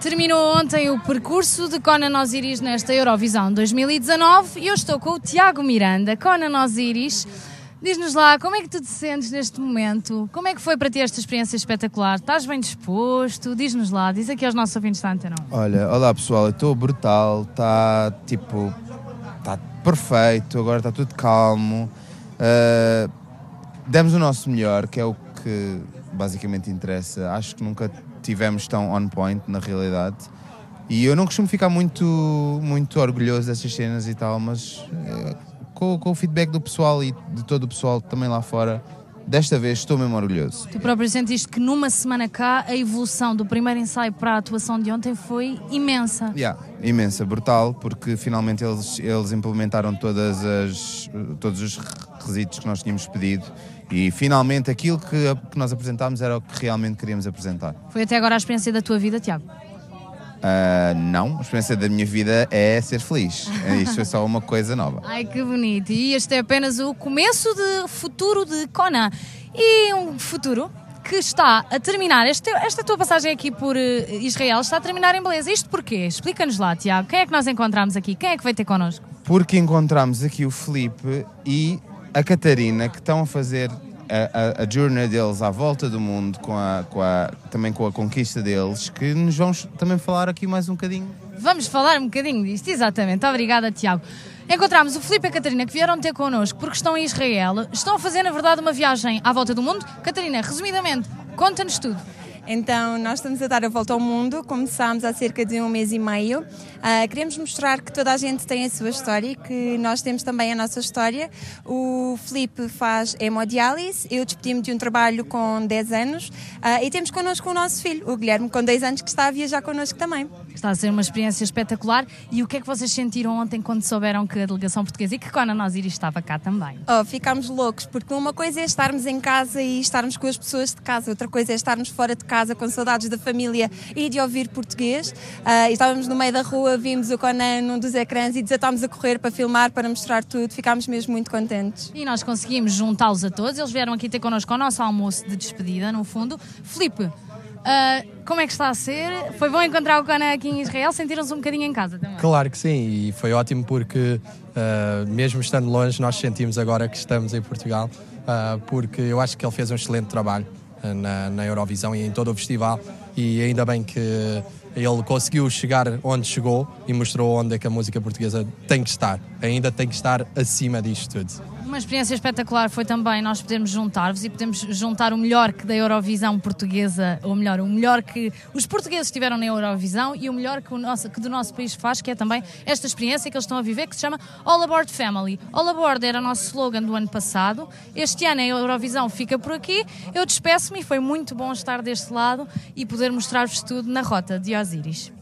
Terminou ontem o percurso de Conan Osiris nesta Eurovisão 2019 e eu estou com o Tiago Miranda. Conan Osiris, diz-nos lá, como é que tu te sentes neste momento? Como é que foi para ti esta experiência espetacular? Estás bem disposto? Diz-nos lá, diz aqui aos nossos ouvintes da Antena 1. Olha, olá pessoal, eu estou brutal, está tipo, está perfeito, agora está tudo calmo. Uh, demos o nosso melhor, que é o que basicamente interessa. Acho que nunca tivemos tão on point na realidade. E eu não costumo ficar muito, muito orgulhoso dessas cenas e tal, mas é, com, com, o feedback do pessoal e de todo o pessoal também lá fora, desta vez estou mesmo orgulhoso. Tu próprio sentiste que numa semana cá a evolução do primeiro ensaio para a atuação de ontem foi imensa. Yeah, imensa, brutal, porque finalmente eles, eles implementaram todas as, todos os requisitos que nós tínhamos pedido e finalmente aquilo que, que nós apresentámos era o que realmente queríamos apresentar. Foi até agora a experiência da tua vida, Tiago? Uh, não, a experiência da minha vida é ser feliz. Isto é só uma coisa nova. Ai, que bonito. E este é apenas o começo de futuro de Conan. E um futuro que está a terminar, este, esta tua passagem aqui por uh, Israel está a terminar em beleza. Isto porquê? Explica-nos lá, Tiago. Quem é que nós encontramos aqui? Quem é que vai ter connosco? Porque encontramos aqui o Felipe e a Catarina, que estão a fazer a, a, journey deles à volta do mundo, com a, com a, também com a conquista deles, que nos vamos também falar aqui mais um bocadinho. Vamos falar um bocadinho disto, exatamente. Obrigada, Tiago. Encontramos o Filipe e a Catarina que vieram ter connosco porque estão em Israel. Estão a fazer, na verdade, uma viagem à volta do mundo. Catarina, resumidamente, conta-nos tudo. Então, nós estamos a dar a volta ao mundo, começámos há cerca de um mês e meio. Uh, queremos mostrar que toda a gente tem a sua história e que nós temos também a nossa história. O Felipe faz hemodiálise, eu despedi-me de um trabalho com 10 anos uh, e temos connosco o nosso filho, o Guilherme, com 10 anos, que está a viajar connosco também. Está a ser uma experiência espetacular. E o que é que vocês sentiram ontem quando souberam que a delegação portuguesa e que Conan Osiris estava cá também? Oh, ficámos loucos, porque uma coisa é estarmos em casa e estarmos com as pessoas de casa, outra coisa é estarmos fora de casa com saudades da família e de ouvir português. Uh, estávamos no meio da rua, vimos o Conan num dos ecrãs e desatámos a correr para filmar, para mostrar tudo. Ficámos mesmo muito contentes. E nós conseguimos juntá-los a todos. Eles vieram aqui ter connosco o nosso almoço de despedida, no fundo. Felipe, Uh, como é que está a ser? Foi bom encontrar o Conan aqui em Israel? Sentiram-se um bocadinho em casa também? Claro que sim, e foi ótimo porque, uh, mesmo estando longe, nós sentimos agora que estamos em Portugal, uh, porque eu acho que ele fez um excelente trabalho na, na Eurovisão e em todo o festival, e ainda bem que ele conseguiu chegar onde chegou e mostrou onde é que a música portuguesa tem que estar, ainda tem que estar acima disto tudo. Uma experiência espetacular foi também nós podermos juntar-vos e podemos juntar o melhor que da Eurovisão portuguesa, ou melhor, o melhor que os portugueses tiveram na Eurovisão e o melhor que, o nosso, que do nosso país faz, que é também esta experiência que eles estão a viver, que se chama All Aboard Family. All Aboard era o nosso slogan do ano passado. Este ano a Eurovisão fica por aqui. Eu despeço-me e foi muito bom estar deste lado e poder mostrar-vos tudo na rota de Osiris.